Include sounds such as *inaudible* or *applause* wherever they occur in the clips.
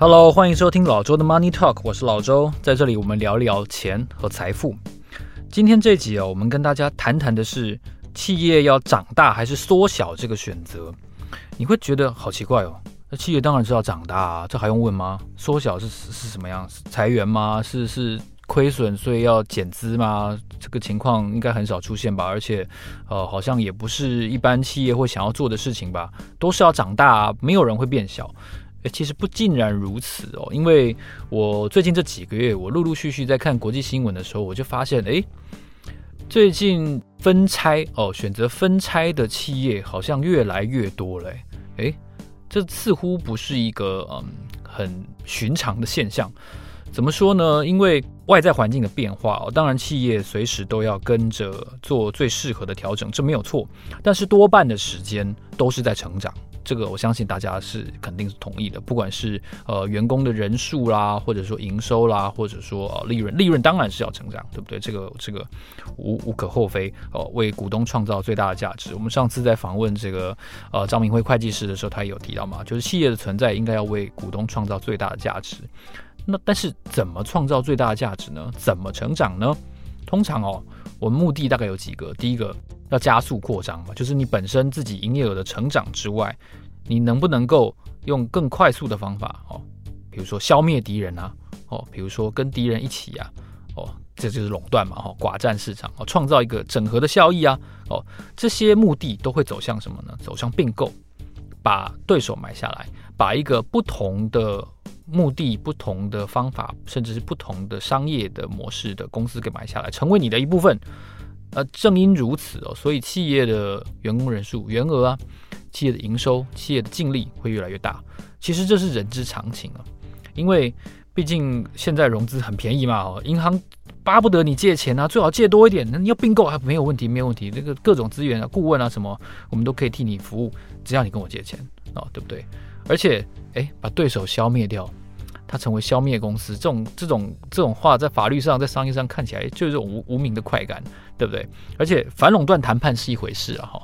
Hello，欢迎收听老周的 Money Talk，我是老周，在这里我们聊聊钱和财富。今天这集哦，我们跟大家谈谈的是企业要长大还是缩小这个选择。你会觉得好奇怪哦，那企业当然是要长大啊，这还用问吗？缩小是是什么样？是裁员吗？是是亏损所以要减资吗？这个情况应该很少出现吧？而且呃，好像也不是一般企业会想要做的事情吧？都是要长大，没有人会变小。诶，其实不尽然如此哦，因为我最近这几个月，我陆陆续续在看国际新闻的时候，我就发现，诶，最近分拆哦，选择分拆的企业好像越来越多了，诶，这似乎不是一个嗯很寻常的现象。怎么说呢？因为外在环境的变化哦，当然企业随时都要跟着做最适合的调整，这没有错。但是多半的时间都是在成长。这个我相信大家是肯定是同意的，不管是呃员工的人数啦，或者说营收啦，或者说呃利润，利润当然是要成长，对不对？这个这个无无可厚非哦，为股东创造最大的价值。我们上次在访问这个呃张明辉会计师的时候，他也有提到嘛，就是企业的存在应该要为股东创造最大的价值。那但是怎么创造最大的价值呢？怎么成长呢？通常哦，我们目的大概有几个，第一个。要加速扩张嘛，就是你本身自己营业额的成长之外，你能不能够用更快速的方法哦，比如说消灭敌人啊，哦，比如说跟敌人一起呀，哦，这就是垄断嘛，哈，寡占市场哦，创造一个整合的效益啊，哦，这些目的都会走向什么呢？走向并购，把对手买下来，把一个不同的目的、不同的方法，甚至是不同的商业的模式的公司给买下来，成为你的一部分。呃，正因如此哦，所以企业的员工人数、员额啊，企业的营收、企业的净利会越来越大。其实这是人之常情啊，因为毕竟现在融资很便宜嘛，哦，银行巴不得你借钱啊，最好借多一点。那你要并购还没有问题，没有问题。那个各种资源啊、顾问啊什么，我们都可以替你服务，只要你跟我借钱哦，对不对？而且，诶，把对手消灭掉。它成为消灭公司，这种这种这种话，在法律上，在商业上看起来就是这种无无名的快感，对不对？而且反垄断谈判是一回事啊，哈，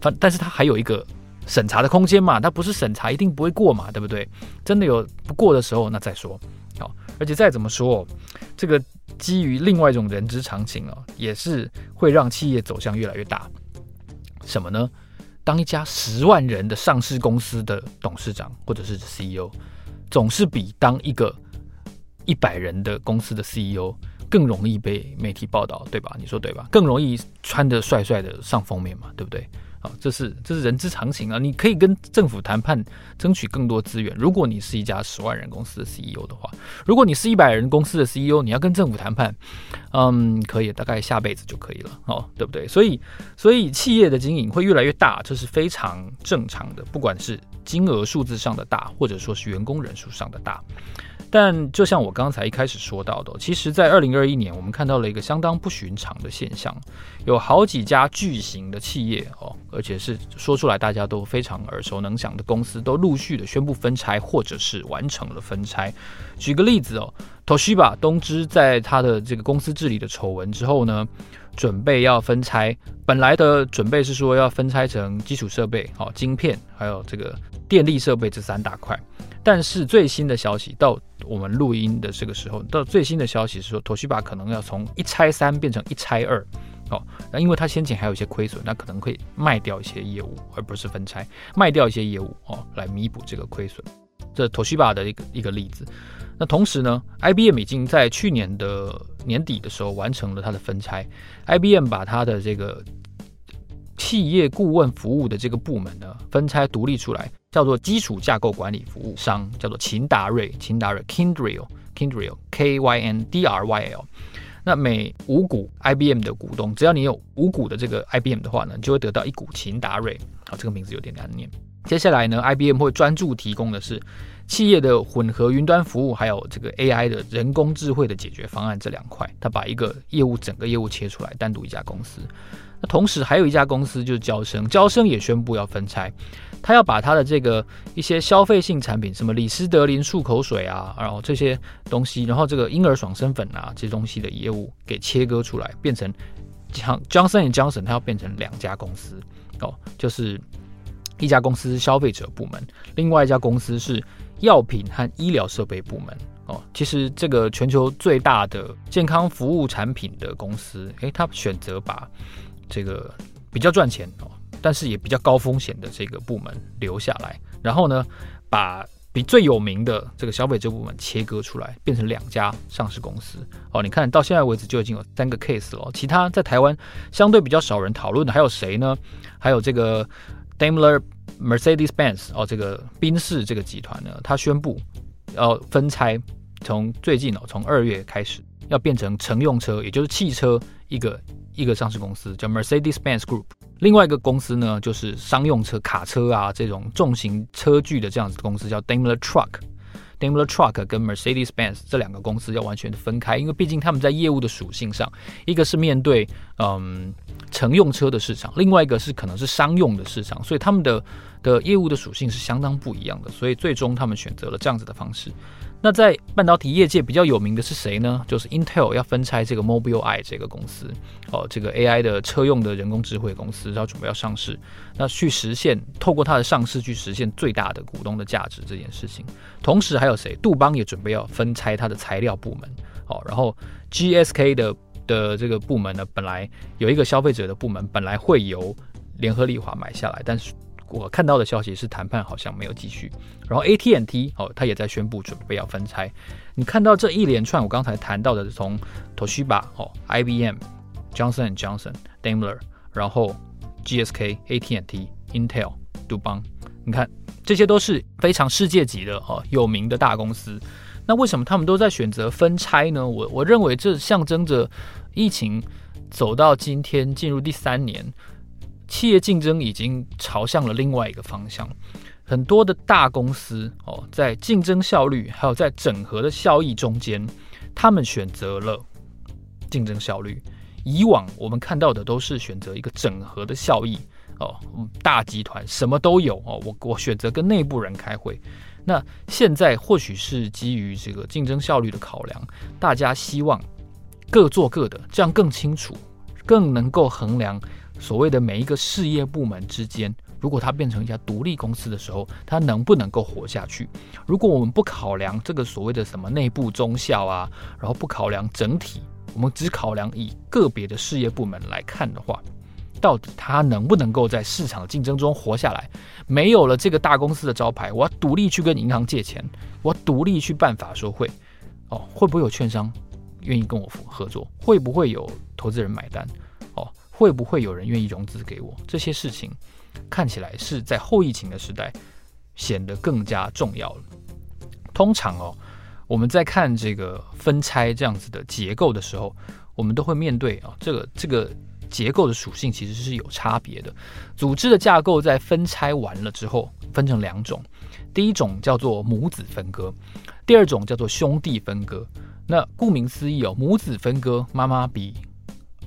反但是它还有一个审查的空间嘛，它不是审查一定不会过嘛，对不对？真的有不过的时候，那再说。好，而且再怎么说，这个基于另外一种人之常情啊，也是会让企业走向越来越大。什么呢？当一家十万人的上市公司的董事长或者是 CEO。总是比当一个一百人的公司的 CEO 更容易被媒体报道，对吧？你说对吧？更容易穿的帅帅的上封面嘛，对不对？啊，这是这是人之常情啊！你可以跟政府谈判，争取更多资源。如果你是一家十万人公司的 CEO 的话，如果你是一百人公司的 CEO，你要跟政府谈判，嗯，可以，大概下辈子就可以了，哦，对不对？所以，所以企业的经营会越来越大，这是非常正常的，不管是。金额数字上的大，或者说是员工人数上的大，但就像我刚才一开始说到的，其实，在二零二一年，我们看到了一个相当不寻常的现象，有好几家巨型的企业哦，而且是说出来大家都非常耳熟能详的公司，都陆续的宣布分拆，或者是完成了分拆。举个例子哦，Toshiba 东芝在他的这个公司治理的丑闻之后呢，准备要分拆，本来的准备是说要分拆成基础设备、哦，晶片，还有这个。电力设备这三大块，但是最新的消息到我们录音的这个时候，到最新的消息是说，Toshiba 可能要从一拆三变成一拆二，哦，那因为它先前还有一些亏损，那可能会卖掉一些业务，而不是分拆，卖掉一些业务哦，来弥补这个亏损。这 Toshiba 的一个一个例子。那同时呢，IBM 已经在去年的年底的时候完成了它的分拆，IBM 把它的这个。企业顾问服务的这个部门呢，分拆独立出来，叫做基础架构管理服务商，叫做勤达瑞，勤达瑞 Kindrill，Kindrill，K Y N D R Y L。那每五股 IBM 的股东，只要你有五股的这个 IBM 的话呢，你就会得到一股勤达瑞。好，这个名字有点难念。接下来呢，IBM 会专注提供的是企业的混合云端服务，还有这个 AI 的人工智慧的解决方案这两块。他把一个业务整个业务切出来，单独一家公司。那同时还有一家公司就是娇生，娇生也宣布要分拆，他要把他的这个一些消费性产品，什么李斯德林漱口水啊，然后这些东西，然后这个婴儿爽身粉啊这些东西的业务给切割出来，变成像 Johnson & Johnson，它要变成两家公司哦，就是一家公司消费者部门，另外一家公司是药品和医疗设备部门哦。其实这个全球最大的健康服务产品的公司，诶，他选择把这个比较赚钱哦，但是也比较高风险的这个部门留下来，然后呢，把比最有名的这个消费者部门切割出来，变成两家上市公司哦。你看到现在为止就已经有三个 case 了，其他在台湾相对比较少人讨论的还有谁呢？还有这个 Daimler Mercedes-Benz 哦，这个宾士这个集团呢，它宣布要分拆，从最近哦，从二月开始要变成乘用车，也就是汽车一个一个上市公司，叫 Mercedes-Benz Group。另外一个公司呢，就是商用车、卡车啊这种重型车具的这样子的公司，叫 Daimler Truck。Daimler Truck 跟 Mercedes-Benz 这两个公司要完全的分开，因为毕竟他们在业务的属性上，一个是面对嗯乘用车的市场，另外一个是可能是商用的市场，所以他们的的业务的属性是相当不一样的，所以最终他们选择了这样子的方式。那在半导体业界比较有名的是谁呢？就是 Intel 要分拆这个 Mobileye 这个公司，哦，这个 AI 的车用的人工智慧公司，然后准备要上市，那去实现透过它的上市去实现最大的股东的价值这件事情。同时还有谁？杜邦也准备要分拆它的材料部门，哦，然后 GSK 的的这个部门呢，本来有一个消费者的部门，本来会由联合利华买下来，但是。我看到的消息是谈判好像没有继续，然后 AT&T 哦，他也在宣布准备要分拆。你看到这一连串我刚才谈到的，从 Toshiba 哦、IBM、Johnson Johnson、Daimler，然后 GSK、AT&T、Intel、杜邦，你看这些都是非常世界级的哦有名的大公司。那为什么他们都在选择分拆呢？我我认为这象征着疫情走到今天进入第三年。企业竞争已经朝向了另外一个方向，很多的大公司哦，在竞争效率还有在整合的效益中间，他们选择了竞争效率。以往我们看到的都是选择一个整合的效益哦，大集团什么都有哦，我我选择跟内部人开会。那现在或许是基于这个竞争效率的考量，大家希望各做各的，这样更清楚，更能够衡量。所谓的每一个事业部门之间，如果它变成一家独立公司的时候，它能不能够活下去？如果我们不考量这个所谓的什么内部忠孝啊，然后不考量整体，我们只考量以个别的事业部门来看的话，到底它能不能够在市场竞争中活下来？没有了这个大公司的招牌，我要独立去跟银行借钱，我独立去办法说会，哦，会不会有券商愿意跟我合作？会不会有投资人买单？哦会不会有人愿意融资给我？这些事情看起来是在后疫情的时代显得更加重要了。通常哦，我们在看这个分拆这样子的结构的时候，我们都会面对啊，这个这个结构的属性其实是有差别的。组织的架构在分拆完了之后，分成两种，第一种叫做母子分割，第二种叫做兄弟分割。那顾名思义哦，母子分割，妈妈比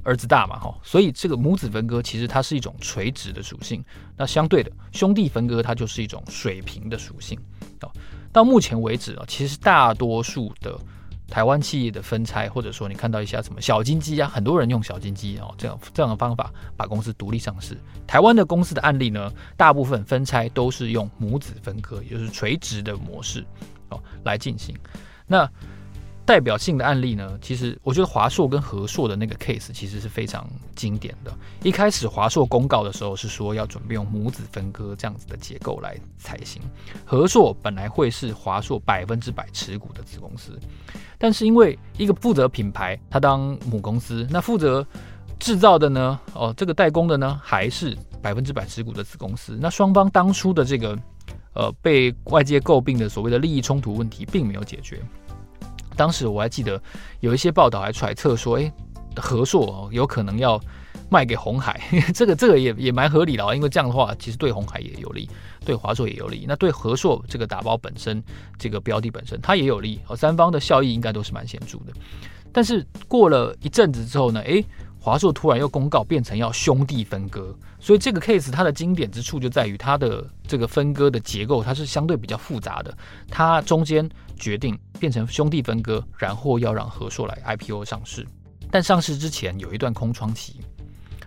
儿子大嘛，哈，所以这个母子分割其实它是一种垂直的属性。那相对的兄弟分割，它就是一种水平的属性。到目前为止啊，其实大多数的台湾企业的分拆，或者说你看到一些什么小金鸡啊，很多人用小金鸡哦，这样这样的方法把公司独立上市。台湾的公司的案例呢，大部分分拆都是用母子分割，也就是垂直的模式哦来进行。那代表性的案例呢，其实我觉得华硕跟和硕的那个 case 其实是非常经典的。一开始华硕公告的时候是说要准备用母子分割这样子的结构来才行，和硕本来会是华硕百分之百持股的子公司，但是因为一个负责品牌，他当母公司，那负责制造的呢，哦，这个代工的呢，还是百分之百持股的子公司，那双方当初的这个呃被外界诟病的所谓的利益冲突问题并没有解决。当时我还记得有一些报道还揣测说，哎，和硕有可能要卖给红海，*laughs* 这个这个也也蛮合理的啊，因为这样的话其实对红海也有利，对华硕也有利，那对和硕这个打包本身这个标的本身它也有利哦，三方的效益应该都是蛮显著的。但是过了一阵子之后呢，哎。华硕突然又公告变成要兄弟分割，所以这个 case 它的经典之处就在于它的这个分割的结构，它是相对比较复杂的。它中间决定变成兄弟分割，然后要让和硕来 IPO 上市，但上市之前有一段空窗期。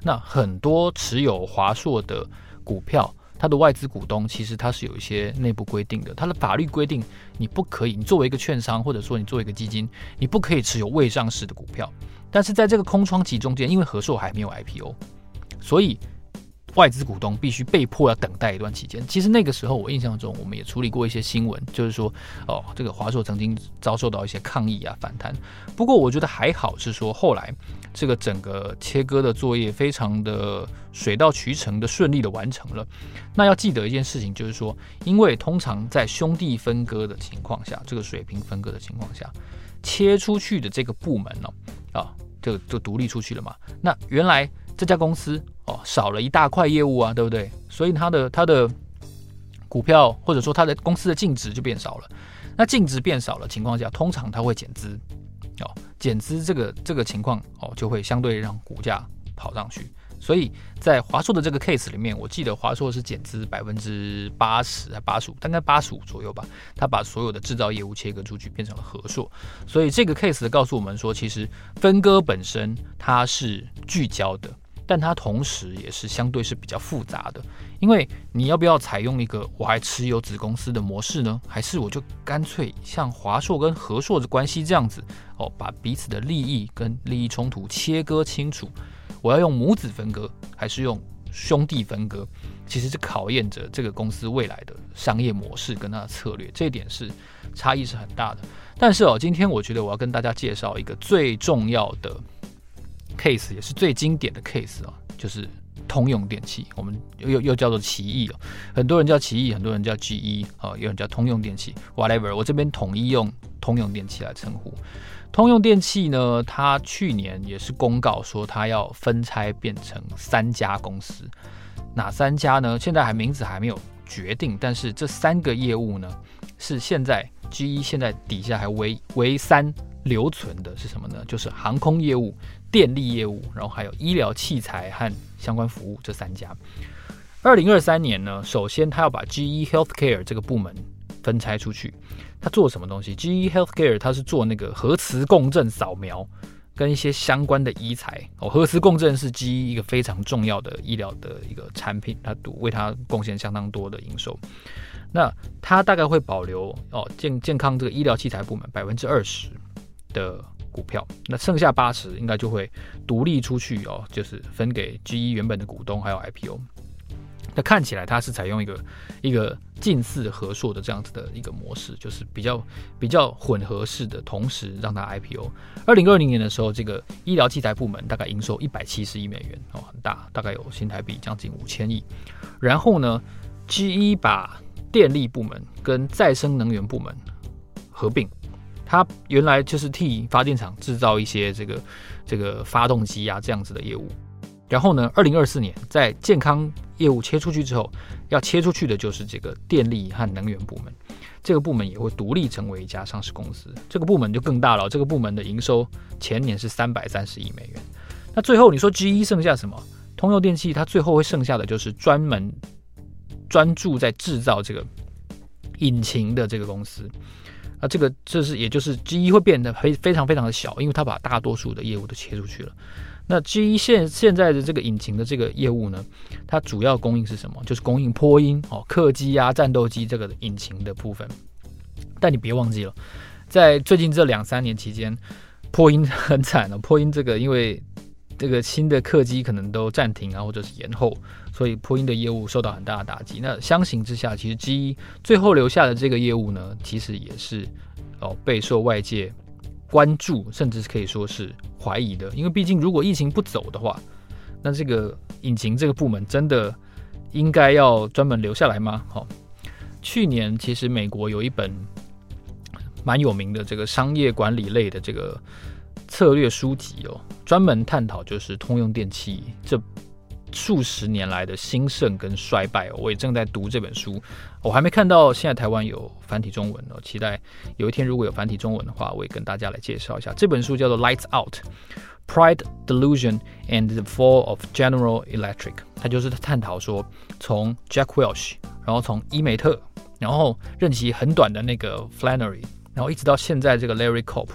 那很多持有华硕的股票，它的外资股东其实它是有一些内部规定的，它的法律规定你不可以，你作为一个券商或者说你作为一个基金，你不可以持有未上市的股票。但是在这个空窗期中间，因为和硕还没有 IPO，所以。外资股东必须被迫要等待一段期间。其实那个时候，我印象中我们也处理过一些新闻，就是说，哦，这个华硕曾经遭受到一些抗议啊、反弹。不过我觉得还好，是说后来这个整个切割的作业非常的水到渠成的顺利的完成了。那要记得一件事情，就是说，因为通常在兄弟分割的情况下，这个水平分割的情况下，切出去的这个部门呢，啊，就就独立出去了嘛。那原来。这家公司哦，少了一大块业务啊，对不对？所以它的它的股票或者说它的公司的净值就变少了。那净值变少了情况下，通常它会减资哦，减资这个这个情况哦，就会相对让股价跑上去。所以在华硕的这个 case 里面，我记得华硕是减资百分之八十还八十五，大概八十五左右吧。他把所有的制造业务切割出去，变成了和硕。所以这个 case 告诉我们说，其实分割本身它是聚焦的。但它同时也是相对是比较复杂的，因为你要不要采用一个我还持有子公司的模式呢？还是我就干脆像华硕跟和硕的关系这样子哦，把彼此的利益跟利益冲突切割清楚？我要用母子分割还是用兄弟分割？其实是考验着这个公司未来的商业模式跟它的策略，这一点是差异是很大的。但是哦，今天我觉得我要跟大家介绍一个最重要的。Case 也是最经典的 case 啊，就是通用电器，我们又又叫做奇异哦，很多人叫奇异，很多人叫 GE 啊，有人叫通用电器，whatever，我这边统一用通用电器来称呼。通用电器呢，它去年也是公告说它要分拆变成三家公司，哪三家呢？现在还名字还没有决定，但是这三个业务呢，是现在 GE 现在底下还唯唯三留存的是什么呢？就是航空业务。电力业务，然后还有医疗器材和相关服务这三家。二零二三年呢，首先他要把 GE Healthcare 这个部门分拆出去。他做什么东西？GE Healthcare 他是做那个核磁共振扫描跟一些相关的医材哦。核磁共振是 GE 一个非常重要的医疗的一个产品，它为它贡献相当多的营收。那它大概会保留哦健健康这个医疗器材部门百分之二十的。股票，那剩下八十应该就会独立出去哦，就是分给 GE 原本的股东，还有 IPO。那看起来它是采用一个一个近似和硕的这样子的一个模式，就是比较比较混合式的，同时让它 IPO。二零二零年的时候，这个医疗器材部门大概营收一百七十亿美元哦，很大，大概有新台币将近五千亿。然后呢，GE 把电力部门跟再生能源部门合并。它原来就是替发电厂制造一些这个这个发动机啊这样子的业务，然后呢，二零二四年在健康业务切出去之后，要切出去的就是这个电力和能源部门，这个部门也会独立成为一家上市公司，这个部门就更大了，这个部门的营收前年是三百三十亿美元。那最后你说 GE 剩下什么？通用电气它最后会剩下的就是专门专注在制造这个引擎的这个公司。那这个这是也就是 GE 会变得非非常非常的小，因为它把大多数的业务都切出去了。那 GE 现现在的这个引擎的这个业务呢，它主要供应是什么？就是供应波音哦，客机啊、战斗机这个引擎的部分。但你别忘记了，在最近这两三年期间，波音 *laughs* 很惨了。波音这个因为这个新的客机可能都暂停啊，或者是延后。所以波音的业务受到很大的打击。那相形之下，其实 G 最后留下的这个业务呢，其实也是哦备受外界关注，甚至是可以说是怀疑的。因为毕竟如果疫情不走的话，那这个引擎这个部门真的应该要专门留下来吗？好，去年其实美国有一本蛮有名的这个商业管理类的这个策略书籍哦，专门探讨就是通用电气这。数十年来的兴盛跟衰败，我也正在读这本书，我还没看到现在台湾有繁体中文哦，期待有一天如果有繁体中文的话，我也跟大家来介绍一下这本书，叫做《Lights Out: Pride, Delusion and the Fall of General Electric》，它就是探讨说从 Jack Welch，然后从伊美特，然后任期很短的那个 Flannery，然后一直到现在这个 Larry Culp，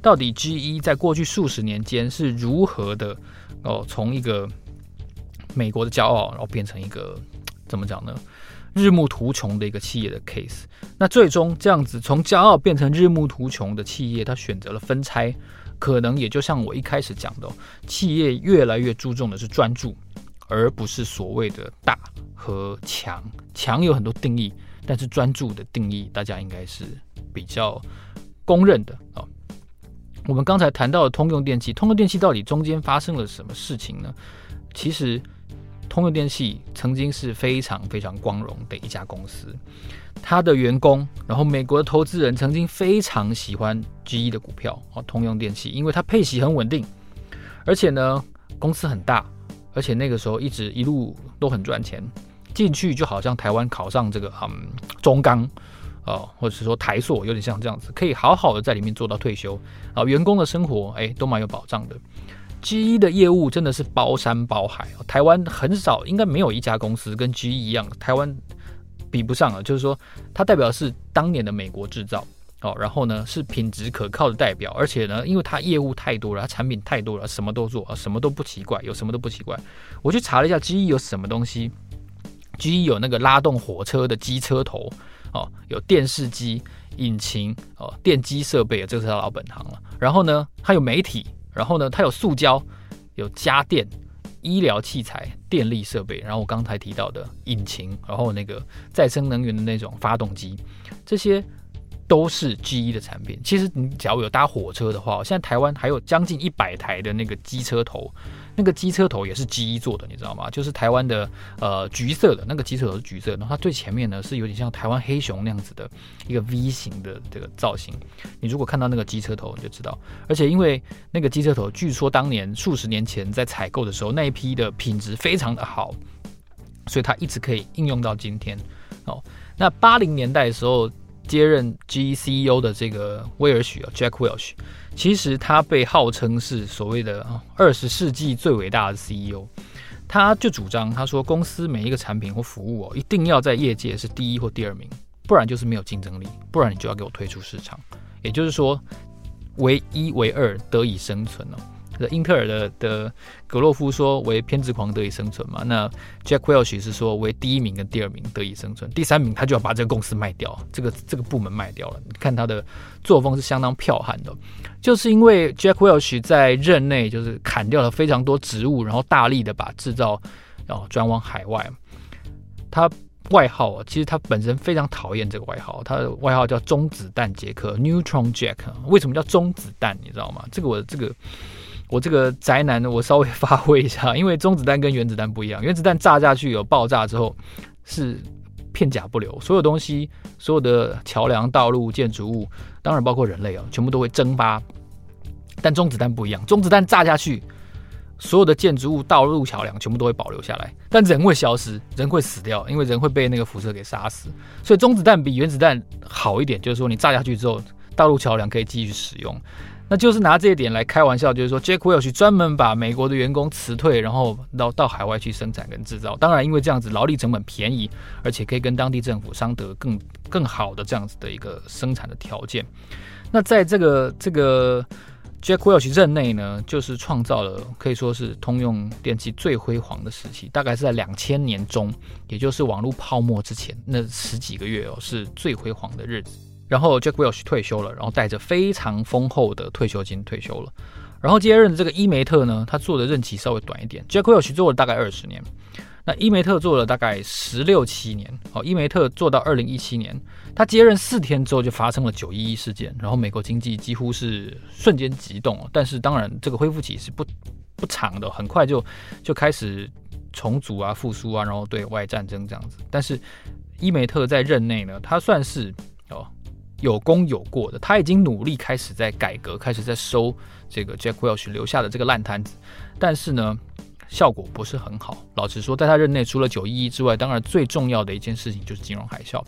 到底 GE 在过去数十年间是如何的哦，从一个美国的骄傲，然后变成一个怎么讲呢？日暮途穷的一个企业的 case。那最终这样子从骄傲变成日暮途穷的企业，他选择了分拆，可能也就像我一开始讲的，企业越来越注重的是专注，而不是所谓的大和强。强有很多定义，但是专注的定义大家应该是比较公认的啊。我们刚才谈到的通用电气，通用电气到底中间发生了什么事情呢？其实。通用电气曾经是非常非常光荣的一家公司，它的员工，然后美国的投资人曾经非常喜欢 GE 的股票哦，通用电气，因为它配息很稳定，而且呢公司很大，而且那个时候一直一路都很赚钱，进去就好像台湾考上这个嗯中钢哦，或者是说台塑，有点像这样子，可以好好的在里面做到退休啊，员工的生活哎都蛮有保障的。GE 的业务真的是包山包海，台湾很少，应该没有一家公司跟 GE 一样，台湾比不上啊。就是说，它代表的是当年的美国制造哦，然后呢是品质可靠的代表，而且呢，因为它业务太多了，它产品太多了，什么都做啊，什么都不奇怪，有什么都不奇怪。我去查了一下，GE 有什么东西？GE 有那个拉动火车的机车头哦，有电视机、引擎哦，电机设备，这个是他老本行了。然后呢，它有媒体。然后呢，它有塑胶，有家电、医疗器材、电力设备，然后我刚才提到的引擎，然后那个再生能源的那种发动机，这些。都是 GE 的产品。其实你只要有搭火车的话，现在台湾还有将近一百台的那个机车头，那个机车头也是 GE 做的，你知道吗？就是台湾的呃橘色的那个机车头是橘色，然后它最前面呢是有点像台湾黑熊那样子的一个 V 型的这个造型。你如果看到那个机车头，你就知道。而且因为那个机车头，据说当年数十年前在采购的时候，那一批的品质非常的好，所以它一直可以应用到今天。哦，那八零年代的时候。接任 GE CEO 的这个威尔许啊，Jack Welch，其实他被号称是所谓的二十世纪最伟大的 CEO。他就主张，他说公司每一个产品或服务哦，一定要在业界是第一或第二名，不然就是没有竞争力，不然你就要给我退出市场。也就是说，唯一唯二得以生存哦。英特尔的的格洛夫说为偏执狂得以生存嘛？那 Jack Welch 是说为第一名跟第二名得以生存，第三名他就要把这个公司卖掉，这个这个部门卖掉了。你看他的作风是相当剽悍的，就是因为 Jack Welch 在任内就是砍掉了非常多职务，然后大力的把制造哦转往海外。他外号啊，其实他本身非常讨厌这个外号，他的外号叫中子弹杰克 （Neutron Jack）。为什么叫中子弹？你知道吗？这个我这个。我这个宅男呢，我稍微发挥一下，*laughs* 因为中子弹跟原子弹不一样，原子弹炸下去有爆炸之后是片甲不留，所有东西、所有的桥梁、道路、建筑物，当然包括人类啊，全部都会蒸发。但中子弹不一样，中子弹炸下去，所有的建筑物、道路、桥梁全部都会保留下来，但人会消失，人会死掉，因为人会被那个辐射给杀死。所以中子弹比原子弹好一点，就是说你炸下去之后，道路桥梁可以继续使用。那就是拿这一点来开玩笑，就是说，Jack Welch 专门把美国的员工辞退，然后到到海外去生产跟制造。当然，因为这样子劳力成本便宜，而且可以跟当地政府商得更更好的这样子的一个生产的条件。那在这个这个 Jack Welch 任内呢，就是创造了可以说是通用电气最辉煌的时期，大概是在两千年中，也就是网络泡沫之前那十几个月哦，是最辉煌的日子。然后 Jack Welch 退休了，然后带着非常丰厚的退休金退休了。然后接任的这个伊梅特呢，他做的任期稍微短一点。Jack Welch 做了大概二十年，那伊梅特做了大概十六七年。好，伊梅特做到二零一七年，他接任四天之后就发生了九一一事件，然后美国经济几乎是瞬间急冻。但是当然这个恢复期是不不长的，很快就就开始重组啊、复苏啊，然后对外战争这样子。但是伊梅特在任内呢，他算是。有功有过的，他已经努力开始在改革，开始在收这个 Jack Welch 留下的这个烂摊子，但是呢，效果不是很好。老实说，在他任内，除了九一一之外，当然最重要的一件事情就是金融海啸。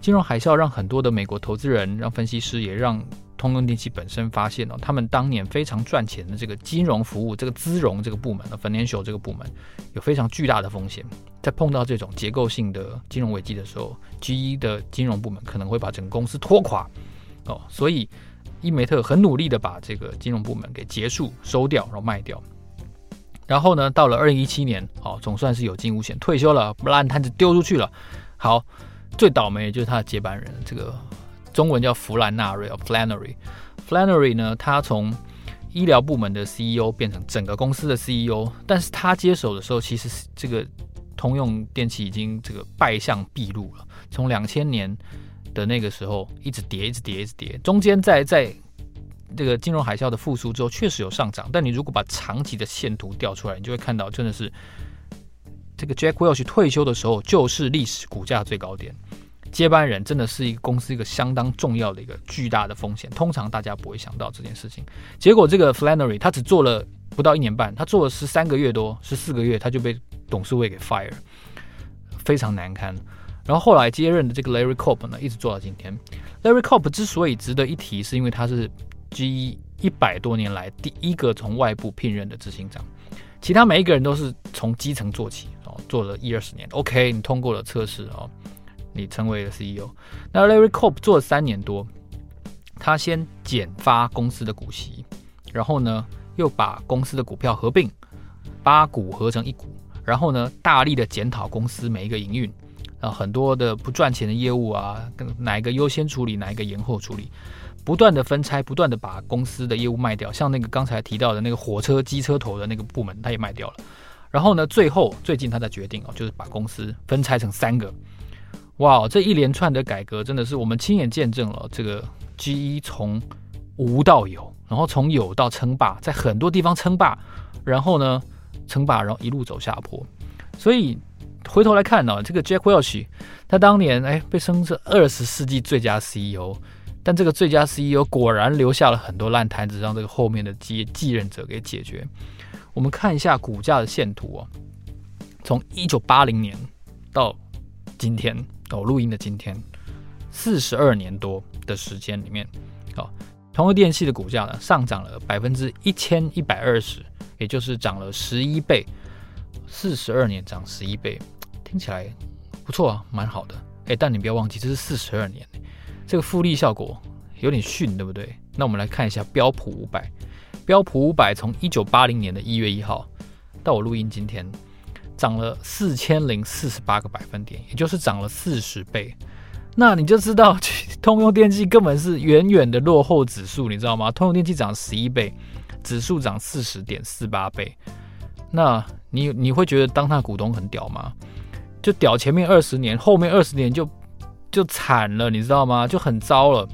金融海啸让很多的美国投资人、让分析师，也让通用电气本身发现了，他们当年非常赚钱的这个金融服务、这个资融这个部门的 financial 这个部门，有非常巨大的风险。在碰到这种结构性的金融危机的时候，GE 的金融部门可能会把整个公司拖垮哦。所以伊梅特很努力的把这个金融部门给结束、收掉，然后卖掉。然后呢，到了二零一七年，哦，总算是有惊无险退休了，烂摊子丢出去了。好，最倒霉的就是他的接班人，这个中文叫弗兰纳瑞，Flannery。Flannery 呢，他从医疗部门的 CEO 变成整个公司的 CEO，但是他接手的时候，其实这个通用电器已经这个败相毕露了。从两千年的那个时候一直跌，一直跌，一直跌，中间在在。这个金融海啸的复苏之后，确实有上涨，但你如果把长期的线图调出来，你就会看到，真的是这个 Jack Welch 退休的时候，就是历史股价最高点。接班人真的是一个公司一个相当重要的一个巨大的风险，通常大家不会想到这件事情。结果这个 Flannery 他只做了不到一年半，他做了十三个月多，十四个月他就被董事会给 fire，非常难堪。然后后来接任的这个 Larry c o p 呢，一直做到今天。Larry c o p 之所以值得一提，是因为他是。GE 一百多年来第一个从外部聘任的执行长，其他每一个人都是从基层做起哦，做了一二十年。OK，你通过了测试哦，你成为了 CEO。那 Larry c o p 做了三年多，他先减发公司的股息，然后呢又把公司的股票合并，八股合成一股，然后呢大力的检讨公司每一个营运啊，很多的不赚钱的业务啊，哪一个优先处理，哪一个延后处理。不断的分拆，不断的把公司的业务卖掉，像那个刚才提到的那个火车机车头的那个部门，他也卖掉了。然后呢，最后最近他在决定哦，就是把公司分拆成三个。哇，这一连串的改革真的是我们亲眼见证了这个 GE 从无到有，然后从有到称霸，在很多地方称霸，然后呢称霸，然后一路走下坡。所以回头来看呢，这个 Jack Welch 他当年哎被称是二十世纪最佳 CEO。但这个最佳 CEO 果然留下了很多烂摊子，让这个后面的继继任者给解决。我们看一下股价的线图哦，从一九八零年到今天哦，录音的今天，四十二年多的时间里面，哦，通用电器的股价呢上涨了百分之一千一百二十，也就是涨了十一倍，四十二年涨十一倍，听起来不错啊，蛮好的。哎，但你不要忘记，这是四十二年。这个复利效果有点逊，对不对？那我们来看一下标普五百，标普五百从一九八零年的一月一号到我录音今天，涨了四千零四十八个百分点，也就是涨了四十倍。那你就知道，通用电气根本是远远的落后指数，你知道吗？通用电气涨十一倍，指数涨四十点四八倍。那你你会觉得当他股东很屌吗？就屌前面二十年，后面二十年就。就惨了，你知道吗？就很糟了。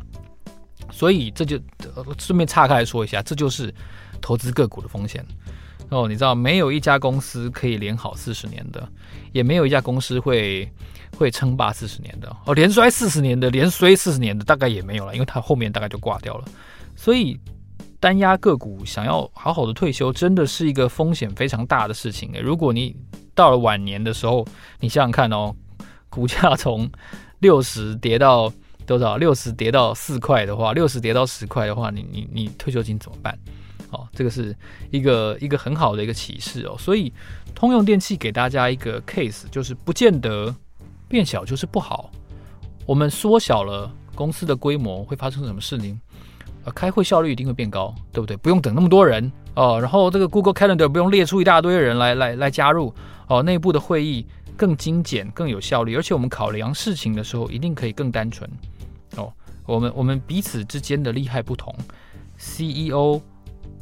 所以这就顺便岔开来说一下，这就是投资个股的风险哦。你知道，没有一家公司可以连好四十年的，也没有一家公司会会称霸四十年的哦。连衰四十年的，连衰四十年的大概也没有了，因为它后面大概就挂掉了。所以单押个股想要好好的退休，真的是一个风险非常大的事情。如果你到了晚年的时候，你想想看哦，股价从六十跌到多少？六十跌到四块的话，六十跌到十块的话，你你你退休金怎么办？哦，这个是一个一个很好的一个启示哦。所以通用电气给大家一个 case，就是不见得变小就是不好。我们缩小了公司的规模，会发生什么事情？呃，开会效率一定会变高，对不对？不用等那么多人哦。然后这个 Google Calendar 不用列出一大堆人来来来加入哦，内部的会议。更精简、更有效率，而且我们考量事情的时候，一定可以更单纯哦。我们我们彼此之间的利害不同，CEO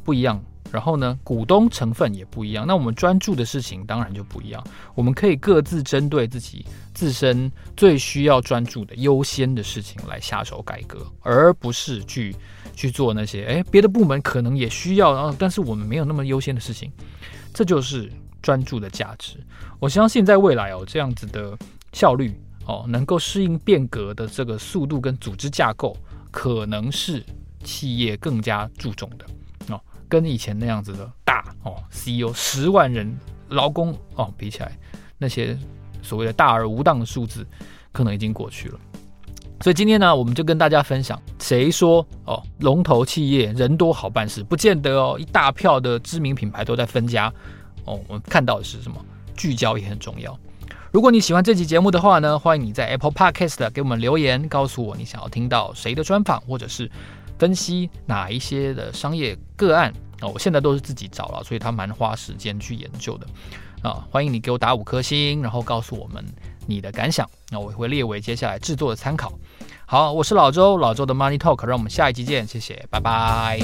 不一样，然后呢，股东成分也不一样，那我们专注的事情当然就不一样。我们可以各自针对自己自身最需要专注的优先的事情来下手改革，而不是去去做那些诶别的部门可能也需要，然后但是我们没有那么优先的事情，这就是。专注的价值，我相信在未来哦，这样子的效率哦，能够适应变革的这个速度跟组织架构，可能是企业更加注重的，跟以前那样子的大哦，CEO 十万人劳工哦比起来，那些所谓的大而无当的数字，可能已经过去了。所以今天呢，我们就跟大家分享，谁说哦，龙头企业人多好办事，不见得哦，一大票的知名品牌都在分家。哦，我们看到的是什么？聚焦也很重要。如果你喜欢这期节目的话呢，欢迎你在 Apple Podcast 给我们留言，告诉我你想要听到谁的专访，或者是分析哪一些的商业个案我现在都是自己找了，所以他蛮花时间去研究的啊。欢迎你给我打五颗星，然后告诉我们你的感想，那我会列为接下来制作的参考。好，我是老周，老周的 Money Talk，让我们下一集见，谢谢，拜拜。